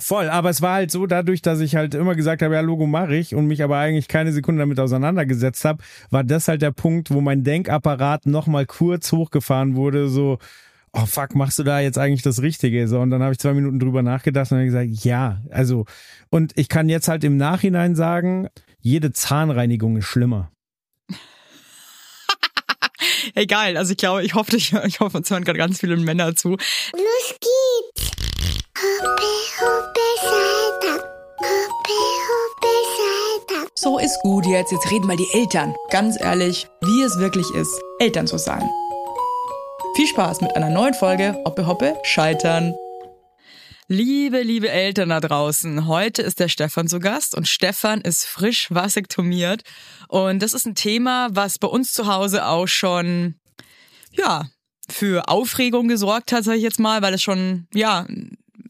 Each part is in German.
Voll, aber es war halt so, dadurch, dass ich halt immer gesagt habe, ja, Logo mache ich und mich aber eigentlich keine Sekunde damit auseinandergesetzt habe, war das halt der Punkt, wo mein Denkapparat nochmal kurz hochgefahren wurde, so, oh fuck, machst du da jetzt eigentlich das Richtige? So, und dann habe ich zwei Minuten drüber nachgedacht und dann gesagt, ja, also, und ich kann jetzt halt im Nachhinein sagen, jede Zahnreinigung ist schlimmer. Egal, also ich glaube, ich hoffe, ich, ich hoffe, uns hören gerade ganz viele Männer zu. Los geht's! So ist gut jetzt, jetzt reden mal die Eltern. Ganz ehrlich, wie es wirklich ist, Eltern zu sein. Viel Spaß mit einer neuen Folge Hoppe Hoppe Scheitern. Liebe, liebe Eltern da draußen, heute ist der Stefan zu Gast und Stefan ist frisch vasektomiert und das ist ein Thema, was bei uns zu Hause auch schon, ja, für Aufregung gesorgt hat, sage ich jetzt mal, weil es schon, ja,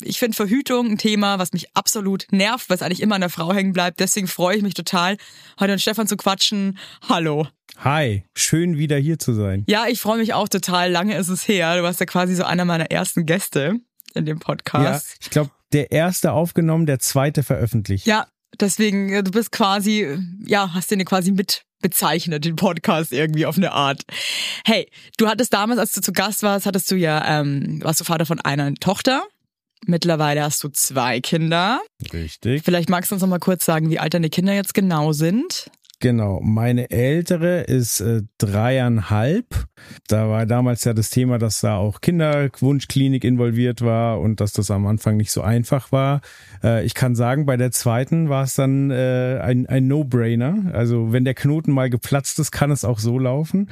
ich finde Verhütung ein Thema, was mich absolut nervt, weil es eigentlich immer an der Frau hängen bleibt. Deswegen freue ich mich total, heute mit Stefan zu quatschen. Hallo. Hi, schön wieder hier zu sein. Ja, ich freue mich auch total. Lange ist es her. Du warst ja quasi so einer meiner ersten Gäste in dem Podcast. Ja, ich glaube, der erste aufgenommen, der zweite veröffentlicht. Ja, deswegen, äh, du bist quasi, ja, hast den quasi mit bezeichnet, den Podcast irgendwie auf eine Art. Hey, du hattest damals, als du zu Gast warst, hattest du ja, ähm, warst du Vater von einer Tochter. Mittlerweile hast du zwei Kinder. Richtig. Vielleicht magst du uns noch mal kurz sagen, wie alt deine Kinder jetzt genau sind. Genau, meine ältere ist äh, dreieinhalb. Da war damals ja das Thema, dass da auch Kinderwunschklinik involviert war und dass das am Anfang nicht so einfach war. Äh, ich kann sagen, bei der zweiten war es dann äh, ein, ein No-Brainer. Also wenn der Knoten mal geplatzt ist, kann es auch so laufen.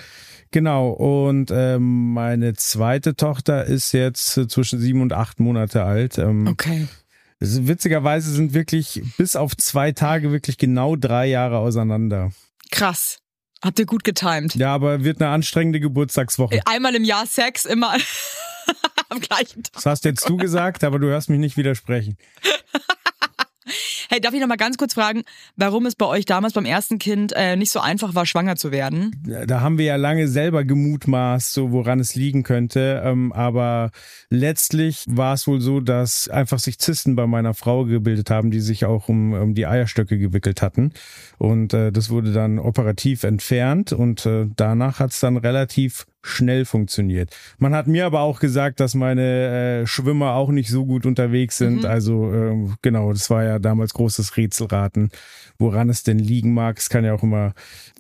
Genau, und ähm, meine zweite Tochter ist jetzt äh, zwischen sieben und acht Monate alt. Ähm, Okay. Witzigerweise sind wirklich bis auf zwei Tage wirklich genau drei Jahre auseinander. Krass. Habt ihr gut getimt. Ja, aber wird eine anstrengende Geburtstagswoche. Einmal im Jahr Sex, immer am gleichen Tag. Das hast jetzt du gesagt, aber du hörst mich nicht widersprechen. Hey, darf ich noch mal ganz kurz fragen, warum es bei euch damals beim ersten Kind äh, nicht so einfach war, schwanger zu werden? Da haben wir ja lange selber gemutmaßt, so woran es liegen könnte. Ähm, aber letztlich war es wohl so, dass einfach sich Zysten bei meiner Frau gebildet haben, die sich auch um, um die Eierstöcke gewickelt hatten. Und äh, das wurde dann operativ entfernt und äh, danach hat es dann relativ schnell funktioniert. Man hat mir aber auch gesagt, dass meine äh, Schwimmer auch nicht so gut unterwegs sind. Mhm. Also ähm, genau, das war ja damals großes Rätselraten, woran es denn liegen mag. Es kann ja auch immer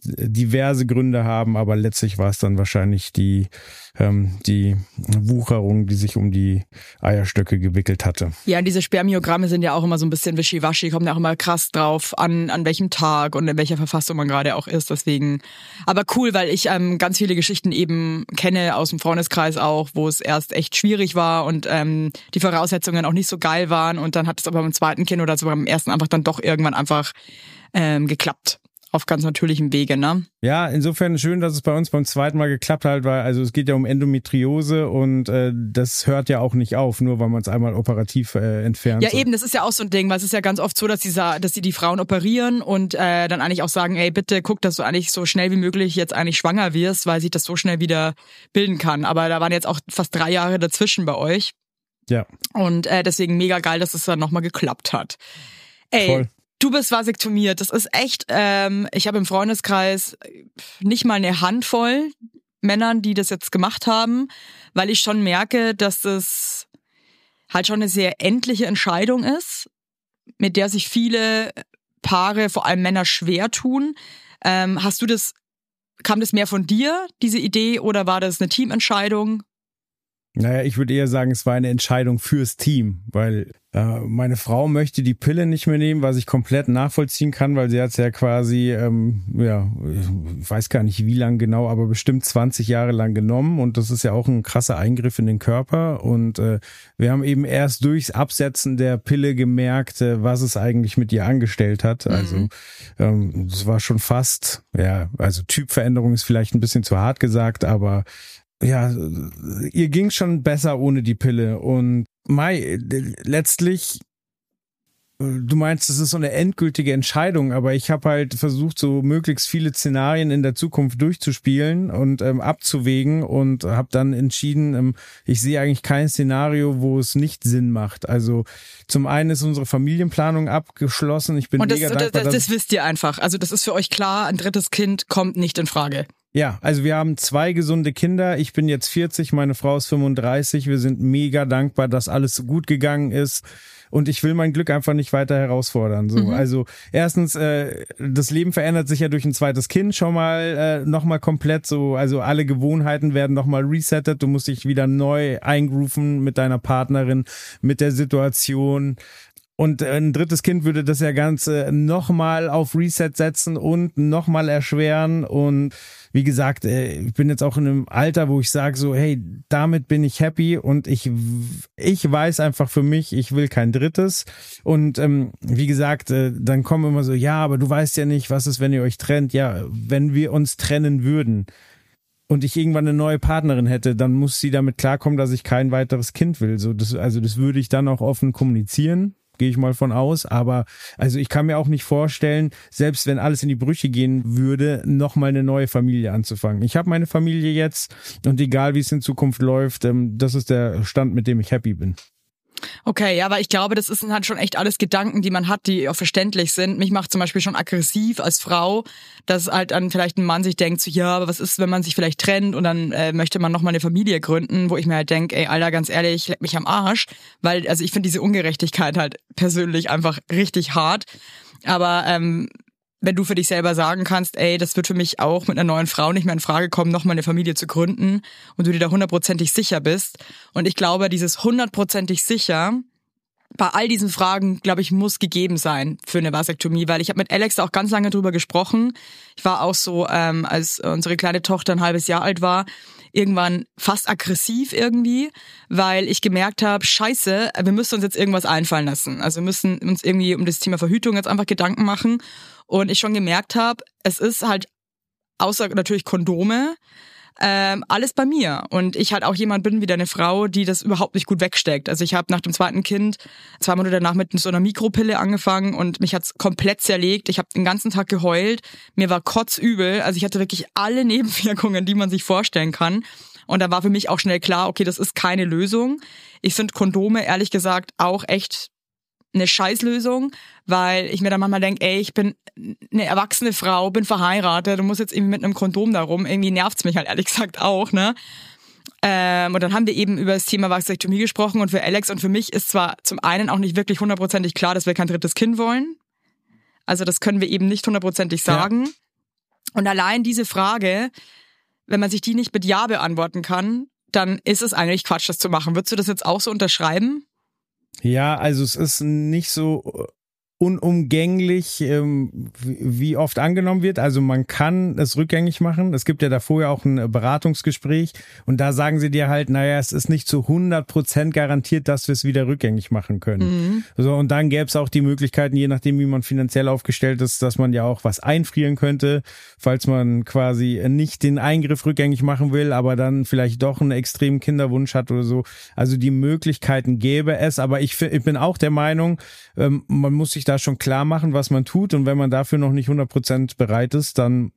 diverse Gründe haben, aber letztlich war es dann wahrscheinlich die ähm, die Wucherung, die sich um die Eierstöcke gewickelt hatte. Ja, diese Spermiogramme sind ja auch immer so ein bisschen wischiwaschi, kommen ja auch immer krass drauf an, an welchem Tag und in welcher Verfassung man gerade auch ist. Deswegen, aber cool, weil ich ähm, ganz viele Geschichten eben kenne aus dem Freundeskreis auch, wo es erst echt schwierig war und ähm, die Voraussetzungen auch nicht so geil waren und dann hat es aber beim zweiten Kind oder sogar beim ersten einfach dann doch irgendwann einfach ähm, geklappt. Auf ganz natürlichem Wege, ne? Ja, insofern schön, dass es bei uns beim zweiten Mal geklappt hat, weil also es geht ja um Endometriose und äh, das hört ja auch nicht auf, nur weil man es einmal operativ äh, entfernt. Ja, So. eben, das ist ja auch so ein Ding, weil es ist ja ganz oft so, dass die, dass die die Frauen operieren und äh, dann eigentlich auch sagen, ey, bitte guck, dass du eigentlich so schnell wie möglich jetzt eigentlich schwanger wirst, weil sich das so schnell wieder bilden kann. Aber da waren jetzt auch fast drei Jahre dazwischen bei euch Ja, und äh, deswegen mega geil, dass es dann nochmal geklappt hat. Ey, Voll. Du bist vasektomiert, das ist echt, ähm, ich habe im Freundeskreis nicht mal eine Handvoll Männern, die das jetzt gemacht haben, weil ich schon merke, dass das halt schon eine sehr endliche Entscheidung ist, mit der sich viele Paare, vor allem Männer, schwer tun. Ähm, hast du das, kam das mehr von dir, diese Idee, oder war das eine Teamentscheidung? Naja, ich würde eher sagen, es war eine Entscheidung fürs Team, weil äh, meine Frau möchte die Pille nicht mehr nehmen, was ich komplett nachvollziehen kann, weil sie hat ja quasi, ähm, ja, ich weiß gar nicht wie lang genau, aber bestimmt 20 Jahre lang genommen und das ist ja auch ein krasser Eingriff in den Körper und äh, wir haben eben erst durchs Absetzen der Pille gemerkt, äh, was es eigentlich mit ihr angestellt hat. Also ähm, es war schon fast, ja, also Typveränderung ist vielleicht ein bisschen zu hart gesagt, aber ja, ihr ging schon besser ohne die Pille und Mai, letztlich Du meinst, das ist so eine endgültige Entscheidung, aber ich habe halt versucht, so möglichst viele Szenarien in der Zukunft durchzuspielen und ähm, abzuwägen und habe dann entschieden, ähm, ich sehe eigentlich kein Szenario, wo es nicht Sinn macht. Also zum einen ist unsere Familienplanung abgeschlossen. Ich bin Und das, mega das, dankbar, das, dass das wisst ihr einfach. Also das ist für euch klar, ein drittes Kind kommt nicht in Frage. Ja, also wir haben zwei gesunde Kinder. Ich bin jetzt 40, meine Frau ist 35. Wir sind mega dankbar, dass alles gut gegangen ist. Und ich will mein Glück einfach nicht weiter herausfordern. So, also erstens, äh, das Leben verändert sich ja durch ein zweites Kind schon mal äh, noch mal komplett. So, also alle Gewohnheiten werden noch mal resettet. Du musst dich wieder neu eingrooven mit deiner Partnerin, mit der Situation. Und ein drittes Kind würde das ja Ganze nochmal auf Reset setzen und nochmal erschweren. Und wie gesagt, äh, ich bin jetzt auch in einem Alter, wo ich sage so, hey, damit bin ich happy und ich, ich weiß einfach für mich, ich will kein drittes. Und ähm, wie gesagt, äh, dann kommen immer so, ja, aber du weißt ja nicht, was ist, wenn ihr euch trennt. Ja, wenn wir uns trennen würden und ich irgendwann eine neue Partnerin hätte, dann muss sie damit klarkommen, dass ich kein weiteres Kind will. So, das, also das würde ich dann auch offen kommunizieren gehe ich mal von aus. Aber also ich kann mir auch nicht vorstellen, selbst wenn alles in die Brüche gehen würde, nochmal eine neue Familie anzufangen. Ich habe meine Familie jetzt und egal wie es in Zukunft läuft, ähm, das ist der Stand, mit dem ich happy bin. Okay, ja, aber ich glaube, das sind halt schon echt alles Gedanken, die man hat, die auch verständlich sind. Mich macht zum Beispiel schon aggressiv als Frau, dass halt dann vielleicht ein Mann sich denkt, so, ja, aber was ist, wenn man sich vielleicht trennt und dann äh, möchte man nochmal eine Familie gründen, wo ich mir halt denke, ey, Alter, ganz ehrlich, leck mich am Arsch. Weil, also ich finde diese Ungerechtigkeit halt persönlich einfach richtig hart. Aber ähm, wenn du für dich selber sagen kannst, ey, das wird für mich auch mit einer neuen Frau nicht mehr in Frage kommen, nochmal eine Familie zu gründen und du dir da hundertprozentig sicher bist. Und ich glaube, dieses hundertprozentig sicher bei all diesen Fragen, glaube ich, muss gegeben sein für eine Vasektomie, weil ich habe mit Alex auch ganz lange drüber gesprochen. Ich war auch so, ähm, als unsere kleine Tochter ein halbes Jahr alt war, irgendwann fast aggressiv irgendwie, weil ich gemerkt habe, scheiße, wir müssen uns jetzt irgendwas einfallen lassen. Also wir müssen uns irgendwie um das Thema Verhütung jetzt einfach Gedanken machen. Und ich schon gemerkt habe, es ist halt außer natürlich Kondome, ähm, alles bei mir. Und ich halt auch jemand bin wie deine Frau, die das überhaupt nicht gut wegsteckt. Also ich habe nach dem zweiten Kind zwei Monate danach mit so einer Mikropille angefangen und mich hat's komplett zerlegt. Ich habe den ganzen Tag geheult. Mir war kotzübel. Also ich hatte wirklich alle Nebenwirkungen, die man sich vorstellen kann. Und da war für mich auch schnell klar, okay, das ist keine Lösung. Ich finde Kondome ehrlich gesagt auch echt eine Scheißlösung, weil ich mir dann manchmal denke, ey, ich bin eine erwachsene Frau, bin verheiratet du musst jetzt irgendwie mit einem Kondom darum. Irgendwie nervt's mich halt ehrlich gesagt auch, ne? Ähm, und dann haben wir eben über das Thema Vasektomie gesprochen und für Alex und für mich ist zwar zum einen auch nicht wirklich hundertprozentig klar, dass wir kein drittes Kind wollen. Also das können wir eben nicht hundertprozentig sagen. Ja. Und allein diese Frage, wenn man sich die nicht mit Ja beantworten kann, dann ist es eigentlich Quatsch, das zu machen. Würdest du das jetzt auch so unterschreiben? Ja, also es ist nicht so unumgänglich, ähm, wie oft angenommen wird. Also man kann es rückgängig machen. Es gibt ja davor ja auch ein Beratungsgespräch und da sagen sie dir halt, naja, es ist nicht zu 100 Prozent garantiert, dass wir es wieder rückgängig machen können. Mhm. So, und dann gäbe es auch die Möglichkeiten, je nachdem, wie man finanziell aufgestellt ist, dass man ja auch was einfrieren könnte, falls man quasi nicht den Eingriff rückgängig machen will, aber dann vielleicht doch einen extremen Kinderwunsch hat oder so. Also die Möglichkeiten gäbe es, aber ich, ich bin auch der Meinung, ähm, man muss sich da schon klar machen, was man tut und wenn man dafür noch nicht 100% bereit ist, dann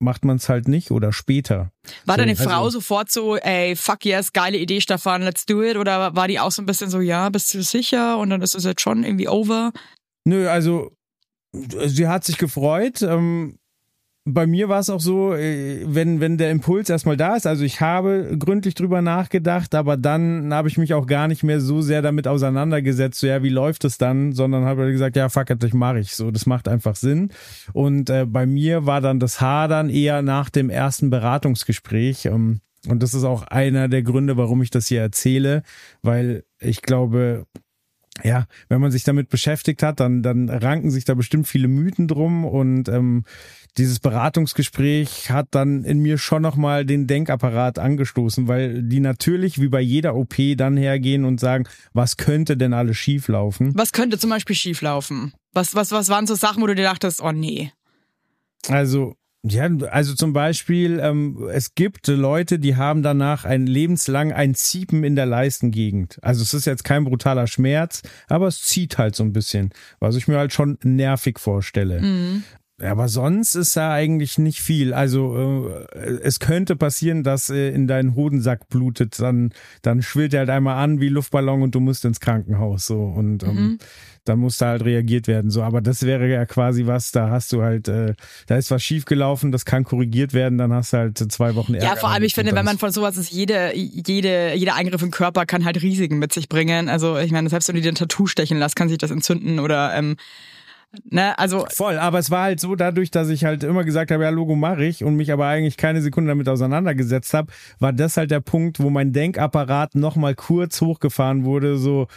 macht man es halt nicht oder später. War so, deine also, Frau sofort so, ey, fuck yes, geile Idee, Stefan, let's do it? Oder war die auch so ein bisschen so, ja, bist du sicher? Und dann ist es jetzt schon irgendwie over? Nö, also sie hat sich gefreut. Ähm, bei mir war es auch so, äh, wenn, wenn der Impuls erstmal da ist, also ich habe gründlich drüber nachgedacht, aber dann habe ich mich auch gar nicht mehr so sehr damit auseinandergesetzt, so ja, wie läuft es dann, sondern habe gesagt, ja, fuck it, das mache ich so, das macht einfach Sinn. Und äh, bei mir war dann das Hadern eher nach dem ersten Beratungsgespräch. Ähm, und das ist auch einer der Gründe, warum ich das hier erzähle, weil ich glaube, ja, wenn man sich damit beschäftigt hat, dann, dann ranken sich da bestimmt viele Mythen drum und ähm, dieses Beratungsgespräch hat dann in mir schon nochmal den Denkapparat angestoßen, weil die natürlich wie bei jeder OP dann hergehen und sagen, was könnte denn alles schieflaufen? Was könnte zum Beispiel schieflaufen? Was, was, was waren so Sachen, wo du dir dachtest, oh nee? Also Ja, also zum Beispiel, ähm, es gibt Leute, die haben danach ein lebenslang ein Ziepen in der Leistengegend. Also es ist jetzt kein brutaler Schmerz, aber es zieht halt so ein bisschen, was ich mir halt schon nervig vorstelle. Mhm. Aber sonst ist da eigentlich nicht viel. Also äh, es könnte passieren, dass äh, in deinen Hodensack blutet, dann dann schwillt er halt einmal an wie Luftballon und du musst ins Krankenhaus so und ähm, Mhm. Dann muss da halt reagiert werden so. Aber das wäre ja quasi was, da hast du halt, äh, da ist was schiefgelaufen, das kann korrigiert werden, dann hast du halt zwei Wochen Ärger. Ja, vor allem, ich finde, wenn man von sowas ist, jede, jede, jeder Eingriff im Körper kann halt Risiken mit sich bringen. Also ich meine, selbst wenn du dir ein Tattoo stechen lässt, kann sich das entzünden oder ähm, ne, also Voll, aber es war halt so, dadurch, dass ich halt immer gesagt habe, ja, Logo mache ich und mich aber eigentlich keine Sekunde damit auseinandergesetzt habe, war das halt der Punkt, wo mein Denkapparat nochmal kurz hochgefahren wurde, so,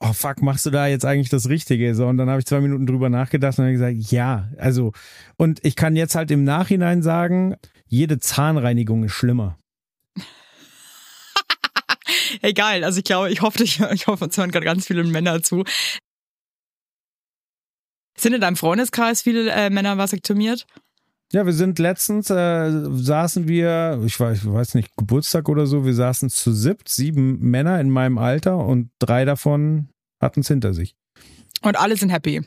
oh fuck, machst du da jetzt eigentlich das Richtige? So, und dann habe ich zwei Minuten drüber nachgedacht und dann gesagt, ja, also, und ich kann jetzt halt im Nachhinein sagen, jede Zahnreinigung ist schlimmer. egal. Also ich glaube, ich hoffe, ich, ich hoffe, uns hören gerade ganz viele Männer zu. Sind in deinem Freundeskreis viele äh, Männer vasektomiert? Ja, wir sind letztens, äh, saßen wir, ich weiß, ich weiß nicht, Geburtstag oder so, wir saßen zu siebt, sieben Männer in meinem Alter und drei davon hatten es hinter sich. Und alle sind happy.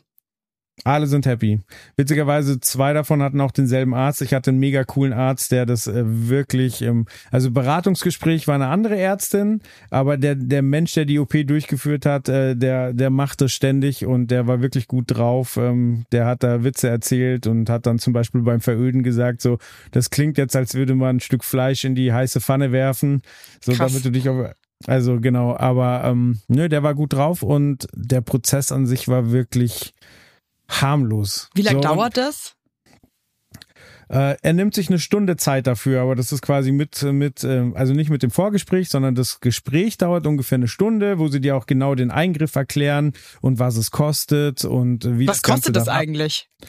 Alle sind happy. Witzigerweise, zwei davon hatten auch denselben Arzt. Ich hatte einen mega coolen Arzt, der das äh, wirklich, ähm, also Beratungsgespräch war eine andere Ärztin, aber der, der Mensch, der die OP durchgeführt hat, äh, der, der machte ständig und der war wirklich gut drauf. Ähm, der hat da Witze erzählt und hat dann zum Beispiel beim Veröden gesagt, so, das klingt jetzt, als würde man ein Stück Fleisch in die heiße Pfanne werfen, so Krass. damit du dich auf, also genau, aber ähm, nö, der war gut drauf und der Prozess an sich war wirklich harmlos. Wie lange so, dauert das? Äh, er nimmt sich eine Stunde Zeit dafür, aber das ist quasi mit, mit, ähm, also nicht mit dem Vorgespräch, sondern das Gespräch dauert ungefähr eine Stunde, wo sie dir auch genau den Eingriff erklären und was es kostet und wie Was das kostet das ab- eigentlich? Äh,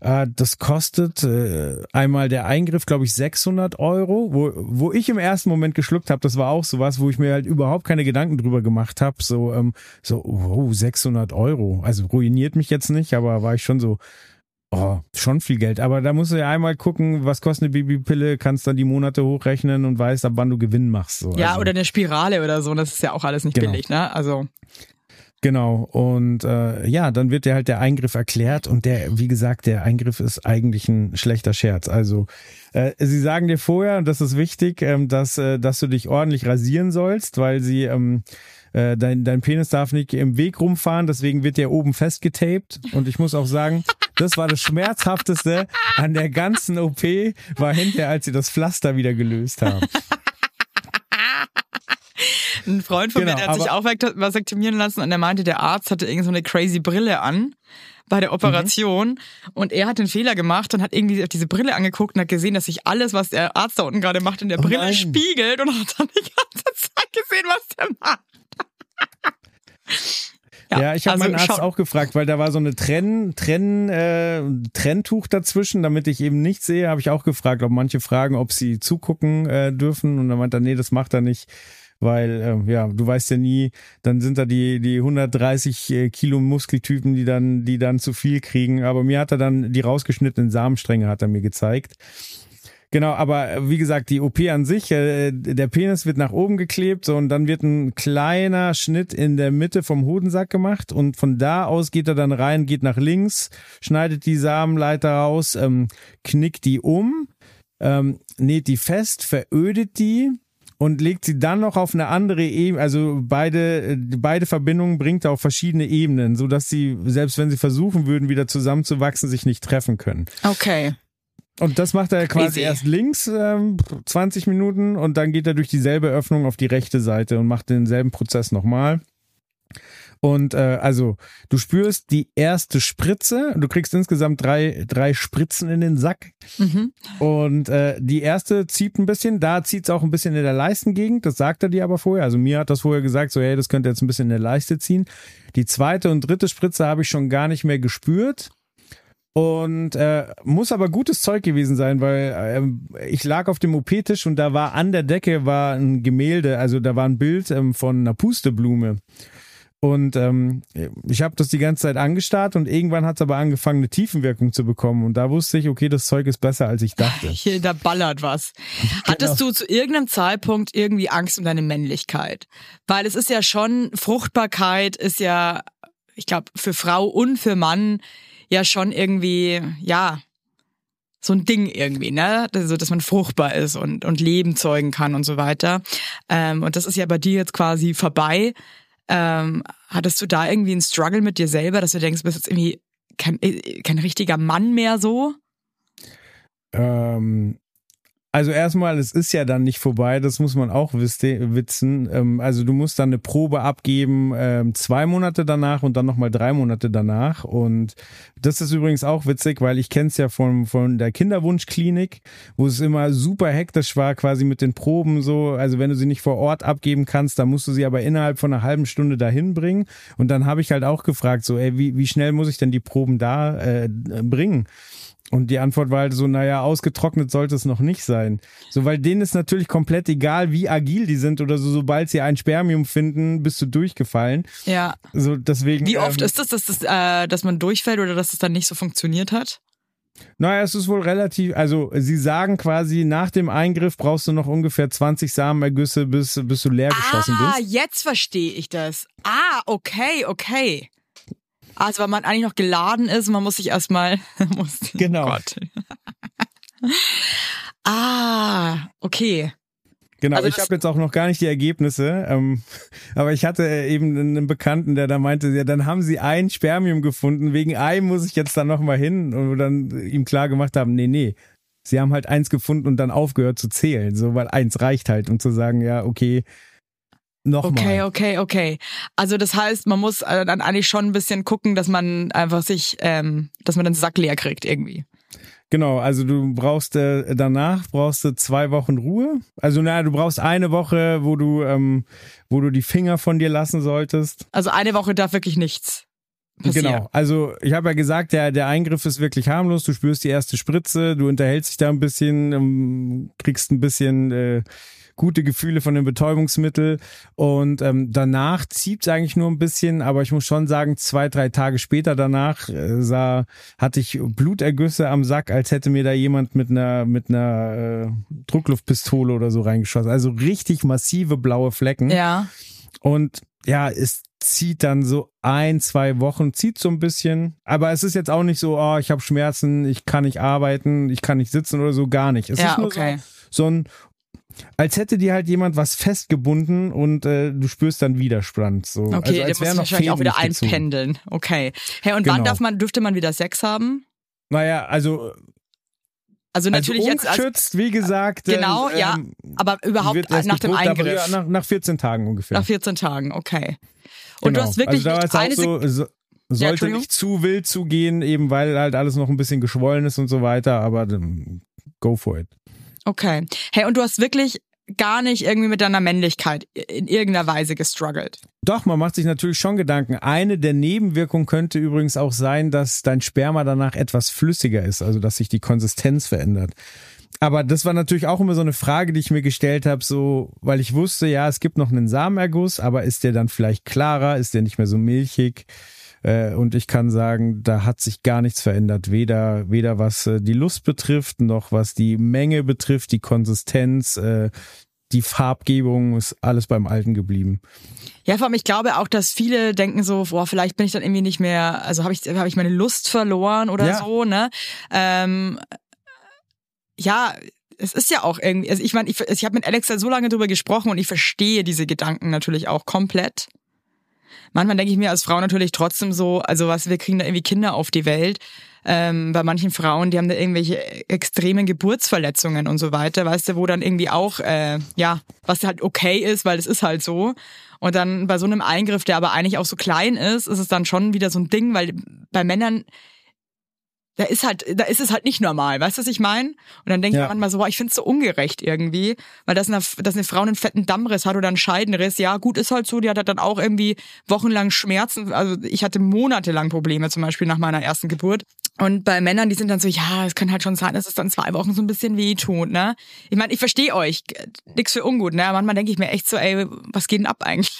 das kostet äh, einmal der Eingriff, glaube ich, 600 Euro. Wo, wo ich im ersten Moment geschluckt habe, das war auch sowas, wo ich mir halt überhaupt keine Gedanken drüber gemacht habe. So, ähm, so, wow, 600 Euro. Also ruiniert mich jetzt nicht, aber war ich schon so, oh, schon viel Geld. Aber da musst du ja einmal gucken, was kostet eine Babypille, kannst dann die Monate hochrechnen und weißt, ab wann du Gewinn machst. So. Ja, also, oder eine Spirale oder so. Das ist ja auch alles nicht Genau. billig, ne? Also Genau. Und äh, ja, dann wird dir halt der Eingriff erklärt und der, wie gesagt, der Eingriff ist eigentlich ein schlechter Scherz. Also äh, sie sagen dir vorher, und das ist wichtig, ähm, dass, äh, dass du dich ordentlich rasieren sollst, weil sie ähm, äh, dein, dein Penis darf nicht im Weg rumfahren, deswegen wird der oben festgetaped. Und ich muss auch sagen, das war das Schmerzhafteste an der ganzen OP, war hinterher, als sie das Pflaster wieder gelöst haben. ein Freund von mir, Genau, der hat sich auch vasektomieren lassen und er meinte, der Arzt hatte irgend so eine crazy Brille an bei der Operation und er hat den Fehler gemacht und hat irgendwie auf diese Brille angeguckt und hat gesehen, dass sich alles, was der Arzt da unten gerade macht, in der Oh Brille nein. spiegelt und hat dann die ganze Zeit gesehen, was der macht. Ja, ich habe also meinen Arzt auch gefragt, weil da war so eine Trenn, Trenn, äh, Trenntuch dazwischen, damit ich eben nichts sehe. Habe ich auch gefragt, ob manche fragen, ob sie zugucken äh, dürfen. Und dann meint er, nee, das macht er nicht, weil äh, ja, du weißt ja nie, dann sind da die die 130 äh, Kilo Muskeltypen, die dann die dann zu viel kriegen. Aber mir hat er dann die rausgeschnittenen Samenstränge hat er mir gezeigt. Genau, aber äh, wie gesagt, die OP an sich, äh, der Penis wird nach oben geklebt so, und dann wird ein kleiner Schnitt in der Mitte vom Hodensack gemacht und von da aus geht er dann rein, geht nach links, schneidet die Samenleiter raus, ähm, knickt die um, ähm, näht die fest, verödet die und legt sie dann noch auf eine andere Ebene, also beide, äh, beide Verbindungen bringt er auf verschiedene Ebenen, so dass sie, selbst wenn sie versuchen würden, wieder zusammenzuwachsen, sich nicht treffen können. Okay. Und das macht er quasi Crazy. erst links ähm, 20 Minuten und dann geht er durch dieselbe Öffnung auf die rechte Seite und macht denselben Prozess nochmal. Und äh, also du spürst die erste Spritze, du kriegst insgesamt drei, drei Spritzen in den Sack Mhm. und äh, die erste zieht ein bisschen, da zieht es auch ein bisschen in der Leistengegend, das sagt er dir aber vorher. Also mir hat das vorher gesagt, so hey, das könnte jetzt ein bisschen in der Leiste ziehen. Die zweite und dritte Spritze habe ich schon gar nicht mehr gespürt. Und äh, muss aber gutes Zeug gewesen sein, weil ähm, ich lag auf dem OP-Tisch und da war an der Decke war ein Gemälde, also da war ein Bild ähm, von einer Pusteblume. Und ähm, ich habe das die ganze Zeit angestarrt und irgendwann hat es aber angefangen, eine Tiefenwirkung zu bekommen. Und da wusste ich, okay, das Zeug ist besser, als ich dachte. Hier, da ballert was. Hattest du zu irgendeinem Zeitpunkt irgendwie Angst um deine Männlichkeit? Weil es ist ja schon, Fruchtbarkeit ist ja, ich glaube, für Frau und für Mann ja schon irgendwie, ja, so ein Ding irgendwie, ne? Also, dass man fruchtbar ist und, und Leben zeugen kann und so weiter. Ähm, und das ist ja bei dir jetzt quasi vorbei. Ähm, hattest du da irgendwie einen Struggle mit dir selber, dass du denkst, du bist jetzt irgendwie kein, äh, kein richtiger Mann mehr so? Ähm, also erstmal, es ist ja dann nicht vorbei, das muss man auch wissen. Ähm, also du musst dann eine Probe abgeben, ähm, zwei Monate danach und dann nochmal drei Monate danach. Und das ist übrigens auch witzig, weil ich kenne es ja von, von der Kinderwunschklinik, wo es immer super hektisch war, quasi mit den Proben so. Also wenn du sie nicht vor Ort abgeben kannst, dann musst du sie aber innerhalb von einer halben Stunde dahin bringen. Und dann habe ich halt auch gefragt, so, ey, wie, wie schnell muss ich denn die Proben da äh, bringen? Und die Antwort war halt so, naja, ausgetrocknet sollte es noch nicht sein. So, weil denen ist natürlich komplett egal, wie agil die sind oder so, sobald sie ein Spermium finden, bist du durchgefallen. Ja. So, deswegen. Wie oft ähm, ist das, dass, das äh, dass man durchfällt oder dass es dann nicht so funktioniert hat? Naja, es ist wohl relativ, also sie sagen quasi, nach dem Eingriff brauchst du noch ungefähr 20 Samenergüsse, bis, bis du leer geschossen ah, bist. jetzt verstehe ich das. Ah, okay, okay. Also, weil man eigentlich noch geladen ist, man muss sich erstmal. muss, Genau. Oh Gott. ah, okay. Genau, Also ich habe jetzt auch noch gar nicht die Ergebnisse, ähm, aber ich hatte eben einen Bekannten, der da meinte, ja, dann haben sie ein Spermium gefunden, wegen einem muss ich jetzt dann nochmal hin und dann ihm klar gemacht haben, nee, nee, sie haben halt eins gefunden und dann aufgehört zu zählen, so, weil eins reicht halt, um zu sagen, ja, okay, nochmal. Okay, okay, okay. Also das heißt, man muss äh, dann eigentlich schon ein bisschen gucken, dass man einfach sich, ähm, dass man den Sack leer kriegt irgendwie. Genau, also du brauchst äh, danach brauchst du zwei Wochen Ruhe. Also naja, du brauchst eine Woche, wo du, ähm, wo du die Finger von dir lassen solltest. Also eine Woche darf wirklich nichts passieren. Genau. Also ich habe ja gesagt, der, der Eingriff ist wirklich harmlos. Du spürst die erste Spritze, du unterhältst dich da ein bisschen, ähm, kriegst ein bisschen äh, gute Gefühle von dem Betäubungsmittel und ähm, danach zieht's eigentlich nur ein bisschen, aber ich muss schon sagen, zwei, drei Tage später danach äh, sah, hatte ich Blutergüsse am Sack, als hätte mir da jemand mit einer mit einer äh, Druckluftpistole oder so reingeschossen. Also richtig massive blaue Flecken. Ja. Und ja, es zieht dann so ein, zwei Wochen, zieht so ein bisschen. Aber es ist jetzt auch nicht so, oh, ich habe Schmerzen, ich kann nicht arbeiten, ich kann nicht sitzen oder so, gar nicht. Es Ja, ist nur okay. so, so ein, als hätte dir halt jemand was festgebunden und äh, du spürst dann Widerstand. So. Okay, also, der als muss wären noch wahrscheinlich auch wieder nicht gezogen. einpendeln. Okay. Hey, und wann Genau. darf man, dürfte man wieder Sex haben? Naja, also, Also natürlich also jetzt, als, ungeschützt, wie gesagt. Genau, äh, ja, ähm, aber überhaupt nach dem Eingriff. Ja, nach, nach 14 Tagen ungefähr. nach 14 Tagen, okay. Und Genau. du hast wirklich also da war auch eine so, so, sollte Entschuldigung? nicht zu wild zugehen, eben weil halt alles noch ein bisschen geschwollen ist und so weiter, aber go for it. Okay. Hey, und du hast wirklich gar nicht irgendwie mit deiner Männlichkeit in irgendeiner Weise gestruggelt. Doch, man macht sich natürlich schon Gedanken. Eine der Nebenwirkungen könnte übrigens auch sein, dass dein Sperma danach etwas flüssiger ist, also dass sich die Konsistenz verändert. Aber das war natürlich auch immer so eine Frage, die ich mir gestellt habe, so, weil ich wusste, ja, es gibt noch einen Samenerguss, aber ist der dann vielleicht klarer, ist der nicht mehr so milchig? Äh, Und ich kann sagen, da hat sich gar nichts verändert. Weder, weder was äh, die Lust betrifft, noch was die Menge betrifft, die Konsistenz, äh, die Farbgebung ist alles beim Alten geblieben. Ja, vor allem, ich glaube auch, dass viele denken so, boah, vielleicht bin ich dann irgendwie nicht mehr, also habe ich, habe ich meine Lust verloren oder Ja. so, ne? Ähm, ja, es ist ja auch irgendwie, also ich meine, ich, ich habe mit Alex da so lange drüber gesprochen und ich verstehe diese Gedanken natürlich auch komplett. Manchmal denke ich mir als Frau natürlich trotzdem so, also was, wir kriegen da irgendwie Kinder auf die Welt. Ähm, bei manchen Frauen, die haben da irgendwelche extremen Geburtsverletzungen und so weiter, weißt du, wo dann irgendwie auch, äh, ja, was halt okay ist, weil es ist halt so. Und dann bei so einem Eingriff, der aber eigentlich auch so klein ist, ist es dann schon wieder so ein Ding, weil bei Männern, da ist halt, da ist es halt nicht normal, weißt du, was ich meine? Und dann denke Ja. ich manchmal so, boah, ich find's so ungerecht irgendwie, weil dass eine, dass eine Frau einen fetten Dammriss hat oder einen Scheidenriss, ja gut, ist halt so, die hat dann auch irgendwie wochenlang Schmerzen, also ich hatte monatelang Probleme zum Beispiel nach meiner ersten Geburt Und bei Männern, die sind dann so, ja, es kann halt schon sein, dass es dann zwei Wochen so ein bisschen weh tut, ne? Ich meine, ich verstehe euch, nix für ungut, ne? Manchmal denke ich mir echt so, ey, was geht denn ab eigentlich?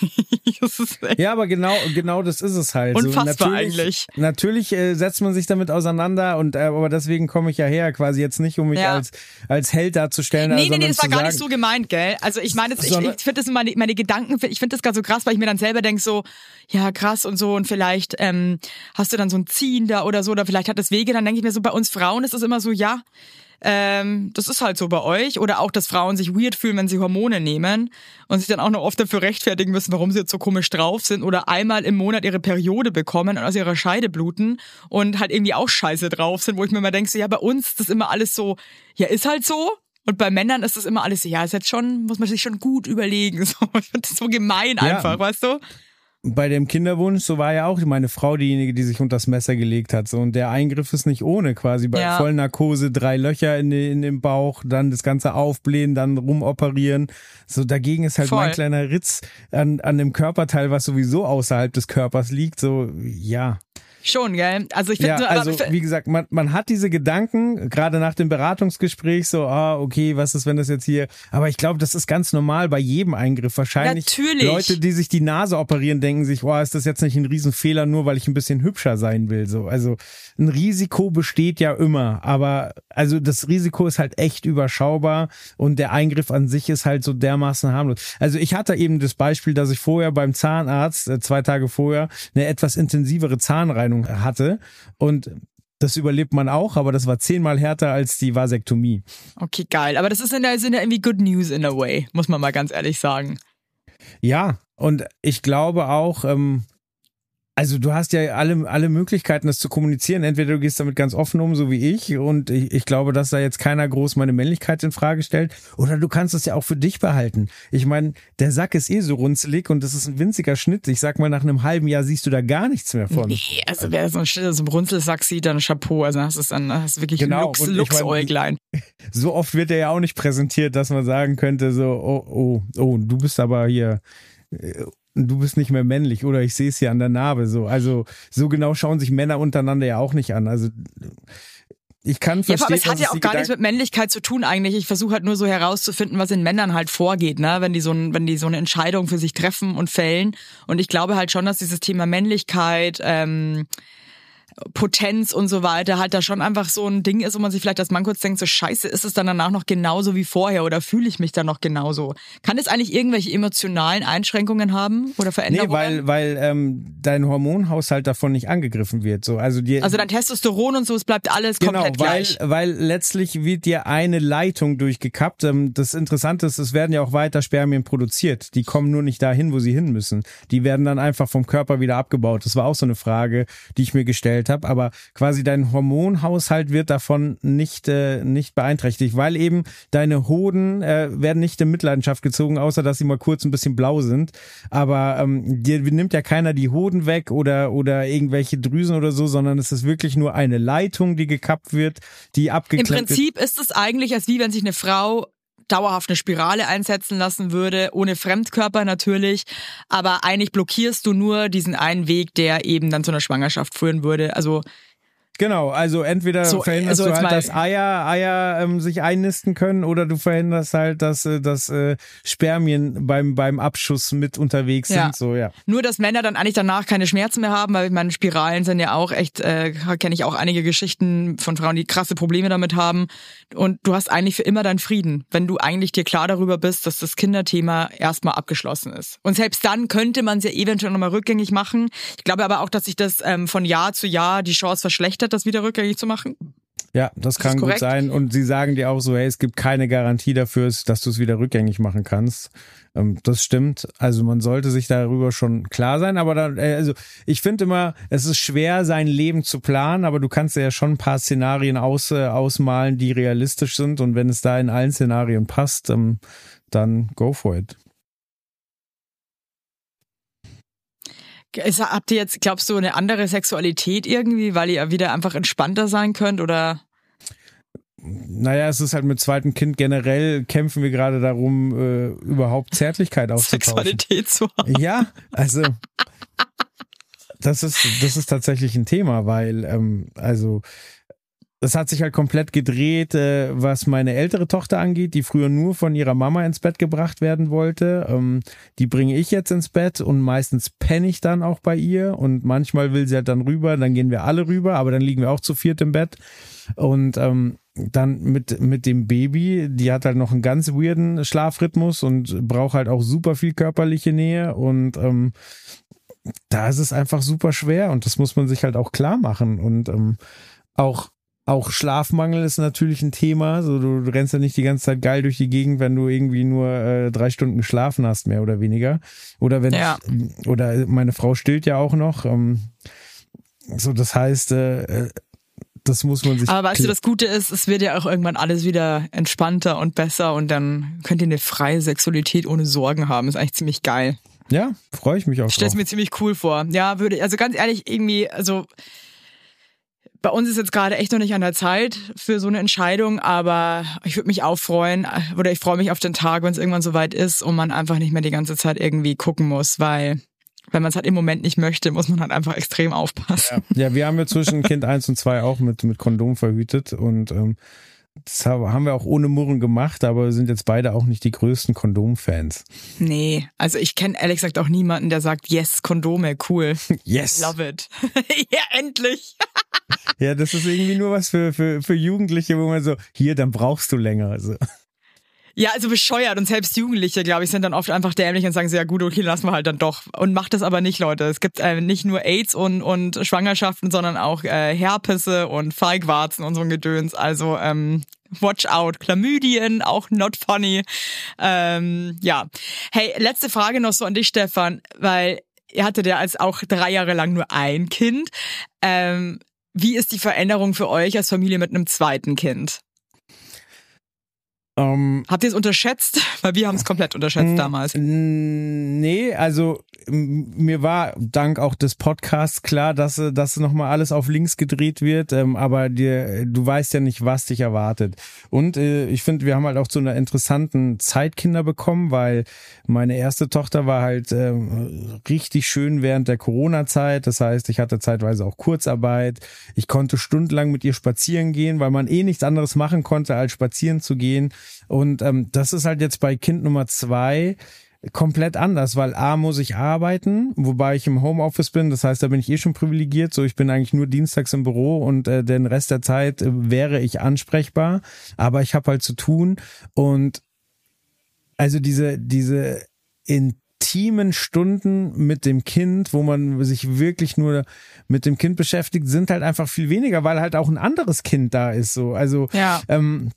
ja, aber genau, genau das ist es halt. Unfassbar so, natürlich, eigentlich. Natürlich äh, setzt man sich damit auseinander und äh, aber deswegen komme ich ja her, quasi jetzt nicht, um mich ja. als als Held darzustellen. Nee, nee, nee, das war gar nicht so gemeint, gell? Also ich meine, ich, ich finde das meine, meine Gedanken, ich finde das gar so krass, weil ich mir dann selber denke so, ja krass und so und vielleicht ähm, hast du dann so ein Ziehen da oder so oder vielleicht hat es Wege, dann denke ich mir so, bei uns Frauen ist es immer so, ja, ähm, das ist halt so bei euch. Oder auch, dass Frauen sich weird fühlen, wenn sie Hormone nehmen und sich dann auch noch oft dafür rechtfertigen müssen, warum sie jetzt so komisch drauf sind oder einmal im Monat ihre Periode bekommen und aus ihrer Scheide bluten und halt irgendwie auch scheiße drauf sind, wo ich mir immer denke, so, ja, bei uns ist das immer alles so, ja, ist halt so. Und bei Männern ist das immer alles ja, ist jetzt schon, muss man sich schon gut überlegen. So, ich finde das so gemein einfach, ja. weißt du? Bei dem Kinderwunsch, so war ja auch meine Frau diejenige, die sich unter das Messer gelegt hat. So, und der Eingriff ist nicht ohne, quasi bei ja. Vollnarkose, drei Löcher in, in dem Bauch, dann das Ganze aufblähen, dann rumoperieren. So, dagegen ist halt Voll. mein kleiner Ritz an, an dem Körperteil, was sowieso außerhalb des Körpers liegt. So, ja. Schon, gell? Also ich finde, ja, also wie gesagt, man, man hat diese Gedanken gerade nach dem Beratungsgespräch so, ah, okay, was ist, wenn das jetzt hier? Aber ich glaube, das ist ganz normal bei jedem Eingriff. Wahrscheinlich Natürlich. Leute, die sich die Nase operieren, denken sich, boah, ist das jetzt nicht ein Riesenfehler, nur weil ich ein bisschen hübscher sein will. So, also ein Risiko besteht ja immer, aber also das Risiko ist halt echt überschaubar und der Eingriff an sich ist halt so dermaßen harmlos. Also ich hatte eben das Beispiel, dass ich vorher beim Zahnarzt äh, zwei Tage vorher eine etwas intensivere Zahnreinigung Entzündung hatte. Und das überlebt man auch, aber das war zehnmal härter als die Vasektomie. Okay, geil. Aber das ist in der Sinne irgendwie good news in a way, muss man mal ganz ehrlich sagen. Ja, und ich glaube auch, ähm, also du hast ja alle, alle Möglichkeiten, das zu kommunizieren. Entweder du gehst damit ganz offen um, so wie ich, und ich, ich glaube, dass da jetzt keiner groß meine Männlichkeit in Frage stellt. Oder du kannst es ja auch für dich behalten. Ich meine, der Sack ist eh so runzelig und das ist ein winziger Schnitt. Ich sag mal, nach einem halben Jahr siehst du da gar nichts mehr von. Nee, also wer so einen Schnitt so einen Runzelsack sieht, dann Chapeau. Also das ist dann das ist wirklich genau. Lux, Luxäuglein. So oft wird er ja auch nicht präsentiert, dass man sagen könnte, so, oh, oh, oh, du bist aber hier äh, du bist nicht mehr männlich oder ich sehe es hier an der Narbe so. Also so genau schauen sich Männer untereinander ja auch nicht an. Also ich kann verstehen, ja, aber es hat ja auch gar nichts mit Männlichkeit zu tun eigentlich. Ich versuche halt nur so herauszufinden, was in Männern halt vorgeht, ne? Wenn die so ein, wenn die so eine Entscheidung für sich treffen und fällen. Und ich glaube halt schon, dass dieses Thema Männlichkeit ähm, Potenz und so weiter halt da schon einfach so ein Ding ist, wo man sich vielleicht als Mann kurz denkt, so scheiße, ist es dann danach noch genauso wie vorher oder fühle ich mich dann noch genauso? Kann es eigentlich irgendwelche emotionalen Einschränkungen haben oder Veränderungen? Nee, weil, weil ähm, dein Hormonhaushalt davon nicht angegriffen wird. So. Also, dir, also dein Testosteron und so, es bleibt alles genau, komplett weil, gleich. weil letztlich wird dir eine Leitung durchgekappt. Ähm, das Interessante ist, es werden ja auch weiter Spermien produziert. Die kommen nur nicht dahin, wo sie hin müssen. Die werden dann einfach vom Körper wieder abgebaut. Das war auch so eine Frage, die ich mir gestellt gestellt habe, aber quasi dein Hormonhaushalt wird davon nicht, äh, nicht beeinträchtigt, weil eben deine Hoden äh, werden nicht in Mitleidenschaft gezogen, außer dass sie mal kurz ein bisschen blau sind. Aber ähm, dir nimmt ja keiner die Hoden weg oder, oder irgendwelche Drüsen oder so, sondern es ist wirklich nur eine Leitung, die gekappt wird, die abgeklemmt Im Prinzip ist es eigentlich, als wie wenn sich eine Frau dauerhaft eine Spirale einsetzen lassen würde, ohne Fremdkörper natürlich. Aber eigentlich blockierst du nur diesen einen Weg, der eben dann zu einer Schwangerschaft führen würde. Also Genau, also entweder so, verhinderst also du halt, dass Eier, Eier ähm, sich einnisten können oder du verhinderst halt, dass, äh, dass äh, Spermien beim, beim Abschuss mit unterwegs ja. sind. So, ja. Nur, dass Männer dann eigentlich danach keine Schmerzen mehr haben, weil ich meine, Spiralen sind ja auch echt, äh, kenne ich auch einige Geschichten von Frauen, die krasse Probleme damit haben. Und du hast eigentlich für immer deinen Frieden, wenn du eigentlich dir klar darüber bist, dass das Kinderthema erstmal abgeschlossen ist. Und selbst dann könnte man es ja eventuell nochmal rückgängig machen. Ich glaube aber auch, dass sich das ähm, von Jahr zu Jahr die Chance verschlechtert hat, das wieder rückgängig zu machen? Ja, das kann das gut sein. Und sie sagen dir auch so, hey, es gibt keine Garantie dafür, dass du es wieder rückgängig machen kannst. Ähm, das stimmt. Also man sollte sich darüber schon klar sein. Aber dann, äh, also ich finde immer, es ist schwer, sein Leben zu planen, aber du kannst ja schon ein paar Szenarien aus, äh, ausmalen, die realistisch sind. Und wenn es da in allen Szenarien passt, ähm, dann go for it. Ist, habt ihr jetzt, glaubst du, eine andere Sexualität irgendwie, weil ihr wieder einfach entspannter sein könnt oder? Naja, es ist halt mit zweitem Kind generell kämpfen wir gerade darum, äh, überhaupt Zärtlichkeit aufzutauschen. Sexualität zu haben. Ja, also das ist, das ist tatsächlich ein Thema, weil, ähm, also, das hat sich halt komplett gedreht, äh, was meine ältere Tochter angeht, die früher nur von ihrer Mama ins Bett gebracht werden wollte. Ähm, die bringe ich jetzt ins Bett und meistens penne ich dann auch bei ihr und manchmal will sie halt dann rüber, dann gehen wir alle rüber, aber dann liegen wir auch zu viert im Bett. Und ähm, dann mit, mit dem Baby, die hat halt noch einen ganz weirden Schlafrhythmus und braucht halt auch super viel körperliche Nähe und ähm, da ist es einfach super schwer und das muss man sich halt auch klar machen und ähm, auch auch Schlafmangel ist natürlich ein Thema. So, du, du rennst ja nicht die ganze Zeit geil durch die Gegend, wenn du irgendwie nur äh, drei Stunden geschlafen hast, mehr oder weniger. Oder wenn Ja. oder meine Frau stillt ja auch noch. Ähm, so, das heißt, äh, äh, das muss man sich. Aber weißt du, das Gute ist, es wird ja auch irgendwann alles wieder entspannter und besser und dann könnt ihr eine freie Sexualität ohne Sorgen haben. Ist eigentlich ziemlich geil. ja, freue ich mich auch Ich stelle mir ziemlich cool vor. Ja, würde, also ganz ehrlich, irgendwie, also bei uns ist jetzt gerade echt noch nicht an der Zeit für so eine Entscheidung, aber ich würde mich auch freuen, äh, oder ich freue mich auf den Tag, wenn es irgendwann soweit ist und man einfach nicht mehr die ganze Zeit irgendwie gucken muss, weil wenn man es halt im Moment nicht möchte, muss man halt einfach extrem aufpassen. Ja, wir haben ja zwischen Kind 1 und 2 auch mit, mit Kondom verhütet und ähm, das haben wir auch ohne Murren gemacht, aber sind jetzt beide auch nicht die größten Kondomfans. Nee, also ich kenne ehrlich gesagt auch niemanden, der sagt, yes, Kondome, cool, Yes! love it. ja, endlich. Ja, das ist irgendwie nur was für, für, für Jugendliche, wo man so, hier, dann brauchst du länger. Also, Ja, also bescheuert und selbst Jugendliche, glaube ich, sind dann oft einfach dämlich und sagen so, ja gut, okay, lassen wir halt dann doch. Und macht das aber nicht, Leute. Es gibt äh, nicht nur AIDS und, und Schwangerschaften, sondern auch äh, Herpesse und Feigwarzen und so ein Gedöns. Also ähm, watch out. Chlamydien, auch not funny. Ähm, ja. Hey, letzte Frage noch so an dich, Stefan, weil ihr hattet ja als auch drei Jahre lang nur ein Kind. Ähm, wie ist die Veränderung für euch als Familie mit einem zweiten Kind? Ähm, Habt ihr es unterschätzt? Weil wir haben es komplett unterschätzt damals. Nee, also mir war dank auch des Podcasts klar, dass dass nochmal alles auf links gedreht wird, ähm, aber dir, du weißt ja nicht, was dich erwartet. Und äh, ich finde, wir haben halt auch zu einer interessanten Zeit Kinder bekommen, weil meine erste Tochter war halt ähm, richtig schön während der Corona-Zeit. Das heißt, ich hatte zeitweise auch Kurzarbeit. Ich konnte stundenlang mit ihr spazieren gehen, weil man eh nichts anderes machen konnte, als spazieren zu gehen. Und ähm, das ist halt jetzt bei Kind Nummer zwei komplett anders, weil A muss ich arbeiten, wobei ich im Homeoffice bin, das heißt, da bin ich eh schon privilegiert, so ich bin eigentlich nur dienstags im Büro und äh, den Rest der Zeit äh, wäre ich ansprechbar, aber ich habe halt zu tun und also diese diese intimen Stunden mit dem Kind, wo man sich wirklich nur mit dem Kind beschäftigt, sind halt einfach viel weniger, weil halt auch ein anderes Kind da ist so. Also Ja. ähm,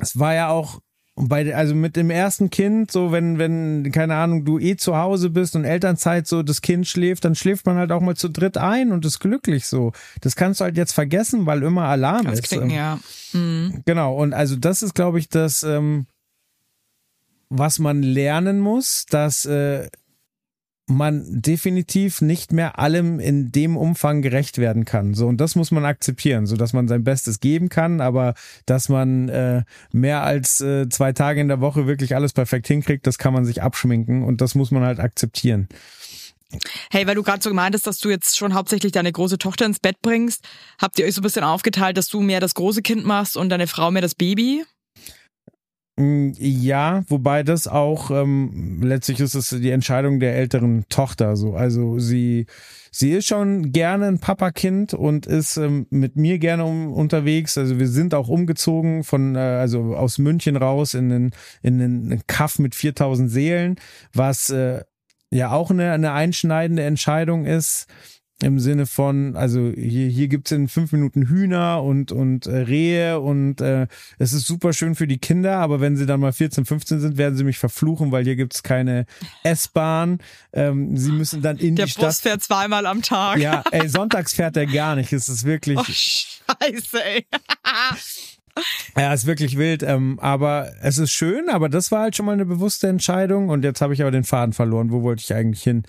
es war ja auch bei, also mit dem ersten Kind, so wenn, wenn, keine Ahnung, du eh zu Hause bist und Elternzeit so das Kind schläft, dann schläft man halt auch mal zu dritt ein und ist glücklich so. Das kannst du halt jetzt vergessen, weil immer Alarm Das ist. klingt, Ähm, ja. Mhm. Genau, und also das ist, glaube ich, das, ähm, was man lernen muss, dass äh, man definitiv nicht mehr allem in dem Umfang gerecht werden kann. So, und das muss man akzeptieren, so dass man sein Bestes geben kann, aber dass man äh, mehr als äh, zwei Tage in der Woche wirklich alles perfekt hinkriegt, das kann man sich abschminken und das muss man halt akzeptieren. Hey, weil du gerade so gemeint hast, dass du jetzt schon hauptsächlich deine große Tochter ins Bett bringst, habt ihr euch so ein bisschen aufgeteilt, dass du mehr das große Kind machst und deine Frau mehr das Baby? Mm, Ja, wobei das auch ähm, letztlich ist es die Entscheidung der älteren Tochter. So, also sie sie ist schon gerne ein Papakind und ist ähm, mit mir gerne um, unterwegs. Also wir sind auch umgezogen von äh, also aus München raus in den in den Kaff mit 4000 Seelen, was äh, ja auch eine, eine einschneidende Entscheidung ist. Im Sinne von, also hier, hier gibt's in fünf Minuten Hühner und, und äh, Rehe und äh, es ist super schön für die Kinder, aber wenn sie dann mal 14, 15 sind, werden sie mich verfluchen, weil hier gibt's keine S-Bahn. Ähm, sie müssen dann in Der die Bus Stadt. fährt zweimal am Tag. Ja, ey, sonntags fährt er gar nicht. Es ist wirklich, Oh, scheiße, ey. ja, ist wirklich wild. Ähm, aber es ist schön, aber das war halt schon mal eine bewusste Entscheidung und jetzt habe ich aber den Faden verloren. Wo wollte ich eigentlich hin?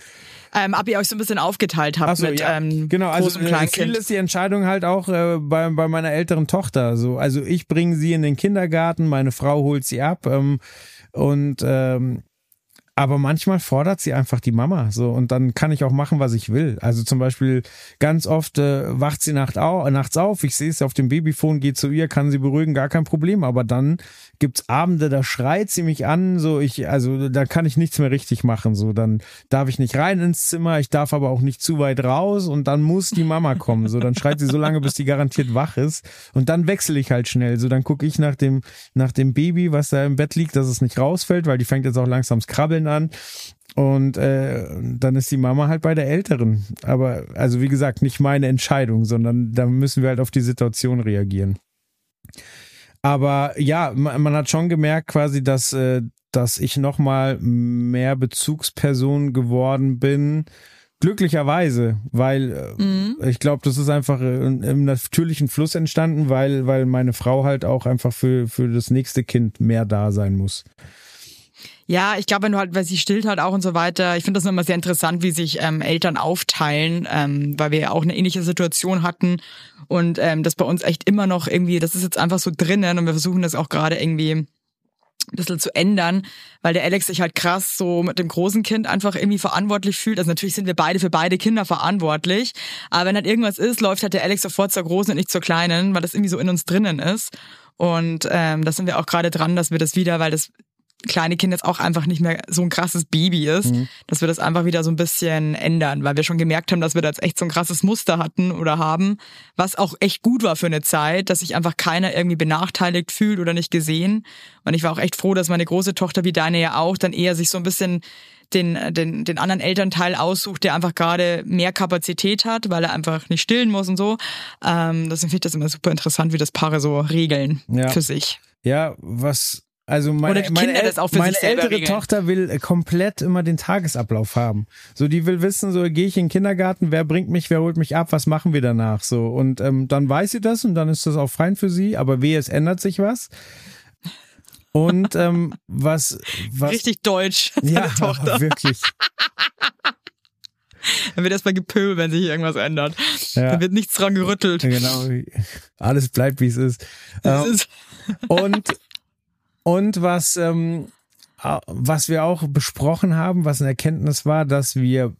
Ähm, ob ihr euch so ein bisschen aufgeteilt habt so, mit ja. ähm, genau, also und äh, viel ist die Entscheidung halt auch äh, bei, bei meiner älteren Tochter. So, also ich bringe sie in den Kindergarten, meine Frau holt sie ab ähm, und ähm, aber manchmal fordert sie einfach die Mama so und dann kann ich auch machen, was ich will. Also zum Beispiel ganz oft äh, wacht sie nacht au nachts auf, ich sehe es auf dem Babyphone, geht zu ihr, kann sie beruhigen, gar kein Problem. Aber dann gibt's Abende, da schreit sie mich an, so ich, also da kann ich nichts mehr richtig machen. So dann darf ich nicht rein ins Zimmer, ich darf aber auch nicht zu weit raus und dann muss die Mama kommen. So dann schreit sie so lange, bis die garantiert wach ist und dann wechsle ich halt schnell. So dann gucke ich nach dem nach dem Baby, was da im Bett liegt, dass es nicht rausfällt, weil die fängt jetzt auch langsam das Krabbeln an. Und äh, dann ist die Mama halt bei der Älteren. Aber also wie gesagt, nicht meine Entscheidung, sondern da müssen wir halt auf die Situation reagieren. Aber ja, man, man hat schon gemerkt quasi, dass, äh, dass ich nochmal mehr Bezugsperson geworden bin. Glücklicherweise, weil äh, Mhm. ich glaube, das ist einfach äh, im natürlichen Fluss entstanden, weil, weil meine Frau halt auch einfach für, für das nächste Kind mehr da sein muss. Ja, ich glaube, wenn du halt, weil sie stillt halt auch und so weiter. Ich finde das immer sehr interessant, wie sich ähm, Eltern aufteilen, ähm, weil wir ja auch eine ähnliche Situation hatten und ähm, das bei uns echt immer noch irgendwie, das ist jetzt einfach so drinnen und wir versuchen das auch gerade irgendwie ein bisschen zu ändern, weil der Alex sich halt krass so mit dem großen Kind einfach irgendwie verantwortlich fühlt. Also natürlich sind wir beide für beide Kinder verantwortlich, aber wenn halt irgendwas ist, läuft halt der Alex sofort zur großen und nicht zur kleinen, weil das irgendwie so in uns drinnen ist. Und ähm, da sind wir auch gerade dran, dass wir das wieder, weil das kleine Kind jetzt auch einfach nicht mehr so ein krasses Baby ist, dass wir das einfach wieder so ein bisschen ändern, weil wir schon gemerkt haben, dass wir da jetzt echt so ein krasses Muster hatten oder haben, was auch echt gut war für eine Zeit, dass sich einfach keiner irgendwie benachteiligt fühlt oder nicht gesehen. Und ich war auch echt froh, dass meine große Tochter, wie deine ja auch, dann eher sich so ein bisschen den, den, den anderen Elternteil aussucht, der einfach gerade mehr Kapazität hat, weil er einfach nicht stillen muss und so. Ähm, deswegen finde ich das immer super interessant, wie das Paare so regeln Ja. für sich. Ja, was, also meine, Oder meine, für meine ältere regeln. Tochter will äh, komplett immer den Tagesablauf haben. So, die will wissen, so gehe ich in den Kindergarten, wer bringt mich, wer holt mich ab, was machen wir danach? So, und ähm, dann weiß sie das und dann ist das auch fein für sie, aber wehe, es ändert sich was. Und ähm, was, was Richtig deutsch, ja, Tochter. wirklich. Dann wird erstmal gepöbelt, wenn sich irgendwas ändert. Ja. Da wird nichts dran gerüttelt. Genau, alles bleibt wie es ist. Ähm, ist, Und, und was, ähm, äh, was wir auch besprochen haben, was eine Erkenntnis war, dass wir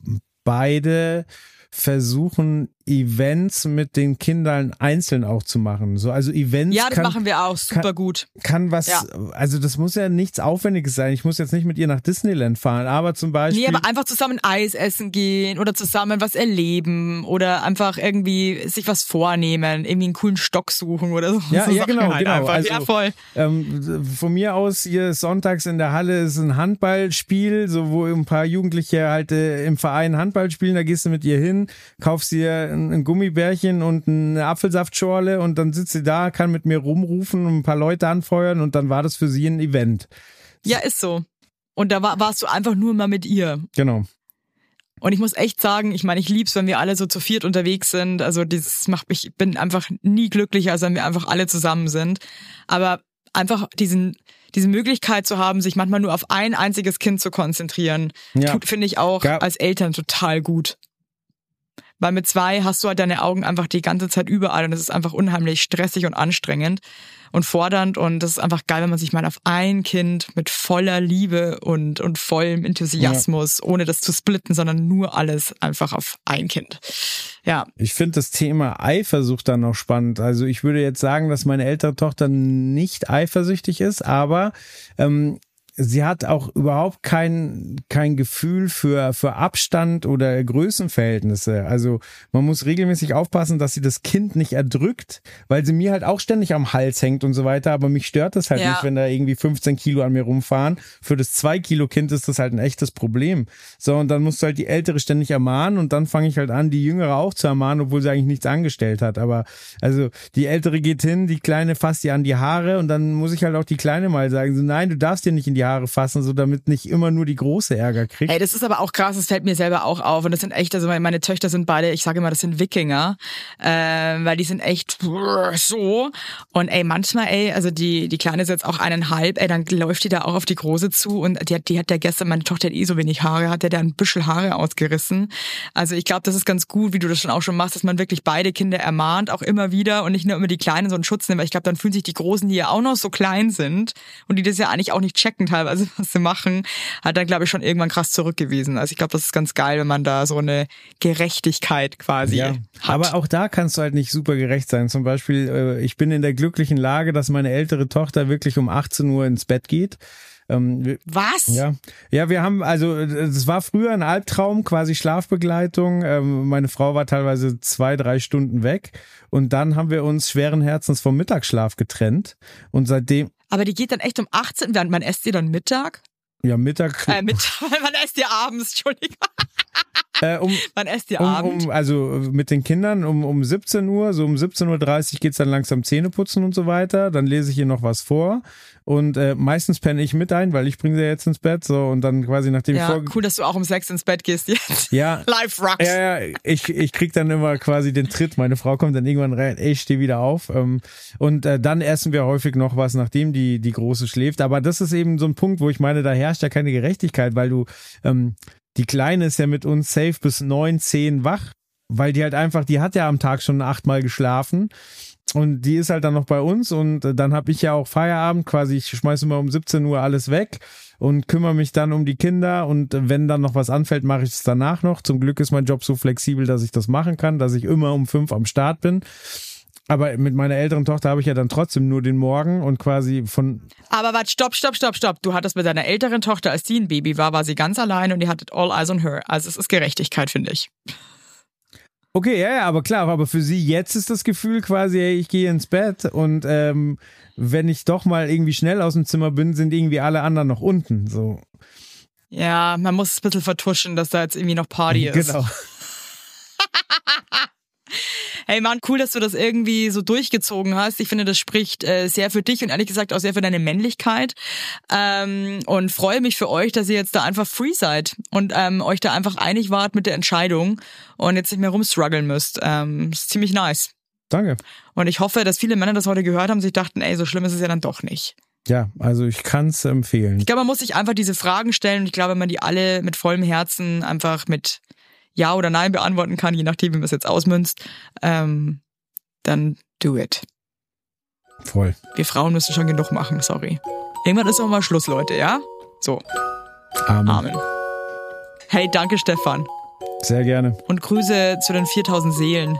beide versuchen, Events mit den Kindern einzeln auch zu machen. So, also Events ja, das kann, machen wir auch super gut. kann was, Ja. also das muss ja nichts Aufwendiges sein. Ich muss jetzt nicht mit ihr nach Disneyland fahren, aber zum Beispiel. Nee, aber einfach zusammen Eis essen gehen oder zusammen was erleben oder einfach irgendwie sich was vornehmen, irgendwie einen coolen Stock suchen oder so. Ja, so ja, genau, halt genau. Einfach. Also, ja, voll. Ähm, von mir aus hier sonntags in der Halle ist ein Handballspiel, so wo ein paar Jugendliche halt äh, im Verein Handball spielen, da gehst du mit ihr hin, kaufst ihr ein, Gummibärchen und eine Apfelsaftschorle und dann sitzt sie da, kann mit mir rumrufen und ein paar Leute anfeuern und dann war das für sie ein Event. Ja, ist so. Und da war, warst du einfach nur mal mit ihr. Genau. Und ich muss echt sagen, ich meine, ich lieb's, wenn wir alle so zu viert unterwegs sind. Also dieses macht mich, ich bin einfach nie glücklicher, als wenn wir einfach alle zusammen sind. Aber einfach diesen, diese Möglichkeit zu haben, sich manchmal nur auf ein einziges Kind zu konzentrieren, Ja. tut, finde ich auch Ja. als Eltern total gut. Weil mit zwei hast du halt deine Augen einfach die ganze Zeit überall und es ist einfach unheimlich stressig und anstrengend und fordernd und das ist einfach geil, wenn man sich mal auf ein Kind mit voller Liebe und, und vollem Enthusiasmus, ohne das zu splitten, sondern nur alles einfach auf ein Kind. Ja, Ich finde das Thema Eifersucht dann noch spannend. Also ich würde jetzt sagen, dass meine ältere Tochter nicht eifersüchtig ist, aber ähm, sie hat auch überhaupt kein, kein Gefühl für, für Abstand oder Größenverhältnisse. Also man muss regelmäßig aufpassen, dass sie das Kind nicht erdrückt, weil sie mir halt auch ständig am Hals hängt und so weiter. Aber mich stört das halt Ja. nicht, wenn da irgendwie 15 Kilo an mir rumfahren. Für das 2 Kilo Kind ist das halt ein echtes Problem. So, und dann musst du halt die Ältere ständig ermahnen und dann fange ich halt an, die Jüngere auch zu ermahnen, obwohl sie eigentlich nichts angestellt hat. Aber also die Ältere geht hin, die Kleine fasst ihr an die Haare und dann muss ich halt auch die Kleine mal sagen, so nein, du darfst dir nicht in die Haare fassen, so damit nicht immer nur die Große Ärger kriegt. Ey, das ist aber auch krass, das fällt mir selber auch auf. Und das sind echt, also meine, meine Töchter sind beide, ich sage immer, das sind Wikinger, äh, weil die sind echt so. Und ey, manchmal, ey, also die, die Kleine ist jetzt auch eineinhalb, ey, dann läuft die da auch auf die Große zu und die hat, die hat ja gestern, meine Tochter hat eh so wenig Haare, hat der da ein Büschel Haare ausgerissen. Also ich glaube, das ist ganz gut, wie du das schon auch schon machst, dass man wirklich beide Kinder ermahnt, auch immer wieder und nicht nur immer die Kleinen so einen Schutz nimmt, weil ich glaube, dann fühlen sich die Großen, die ja auch noch so klein sind und die das ja eigentlich auch nicht checken teilweise, was sie machen, hat dann, glaube ich, schon irgendwann krass zurückgewiesen. Also ich glaube, das ist ganz geil, wenn man da so eine Gerechtigkeit quasi Ja, hat. aber auch da kannst du halt nicht super gerecht sein. Zum Beispiel, äh, ich bin in der glücklichen Lage, dass meine ältere Tochter wirklich um 18 Uhr ins Bett geht. Ähm, was? Ja, ja, wir haben also, es war früher ein Albtraum, quasi Schlafbegleitung. Ähm, meine Frau war teilweise zwei, drei Stunden weg und dann haben wir uns schweren Herzens vom Mittagsschlaf getrennt und seitdem, Aber die geht dann echt um 18, während man esst ihr dann Mittag? ja Mittag, Äh, Mittag, man esst ihr abends, Entschuldigung. Äh, um Man esst ihr um, abends. um, also mit den Kindern um, um 17 Uhr, so um 17.30 Uhr geht's dann langsam Zähneputzen und so weiter. Dann lese ich ihr noch was vor. Und äh, meistens penne ich mit ein, weil ich bringe sie jetzt ins Bett. So und dann quasi nachdem Ja, vor cool, dass du auch um sechs ins Bett gehst jetzt. Ja. Live rocks. Ja, ja, ich, ich krieg dann immer quasi den Tritt. Meine Frau kommt dann irgendwann rein, ich steh wieder auf. Ähm, und äh, dann essen wir häufig noch was, nachdem die, die Große schläft. Aber das ist eben so ein Punkt, wo ich meine, da herrscht ja keine Gerechtigkeit, weil du, ähm, die Kleine ist ja mit uns safe bis neun, zehn wach, weil die halt einfach, die hat ja am Tag schon achtmal geschlafen. Und die ist halt dann noch bei uns und äh, dann habe ich ja auch Feierabend, quasi ich schmeiße immer um 17 Uhr alles weg und kümmere mich dann um die Kinder und äh, wenn dann noch was anfällt, mache ich es danach noch. Zum Glück ist mein Job so flexibel, dass ich das machen kann, dass ich immer um fünf am Start bin. Aber mit meiner älteren Tochter habe ich ja dann trotzdem nur den Morgen und quasi von Aber warte, stopp, stopp, stopp, stopp. Du hattest mit deiner älteren Tochter, als die ein Baby war, war sie ganz allein und ihr hattet all eyes on her. Also es ist Gerechtigkeit, finde ich. Okay, ja, ja, aber klar, aber für sie jetzt ist das Gefühl quasi, ey, ich gehe ins Bett und ähm, wenn ich doch mal irgendwie schnell aus dem Zimmer bin, sind irgendwie alle anderen noch unten. So. Ja, man muss es ein bisschen vertuschen, dass da jetzt irgendwie noch Party ist. Genau. Hey Mann, cool, dass du das irgendwie so durchgezogen hast. Ich finde, das spricht äh, sehr für dich und ehrlich gesagt auch sehr für deine Männlichkeit. Ähm, und freue mich für euch, dass ihr jetzt da einfach free seid und ähm, euch da einfach einig wart mit der Entscheidung und jetzt nicht mehr rumstruggeln müsst. Ähm, ist ziemlich nice. Danke. Und ich hoffe, dass viele Männer das heute gehört haben, sich dachten, ey, so schlimm ist es ja dann doch nicht. Ja, also ich kann es empfehlen. Ich glaube, man muss sich einfach diese Fragen stellen und ich glaube, wenn man die alle mit vollem Herzen einfach mit Ja oder Nein beantworten kann, je nachdem, wie man es jetzt ausmünzt, ähm, dann do it. Voll. Wir Frauen müssen schon genug machen, sorry. Irgendwann ist auch mal Schluss, Leute, ja? So, Amen. Amen. Hey, danke Stefan Sehr gerne. und Grüße zu den 4000 Seelen.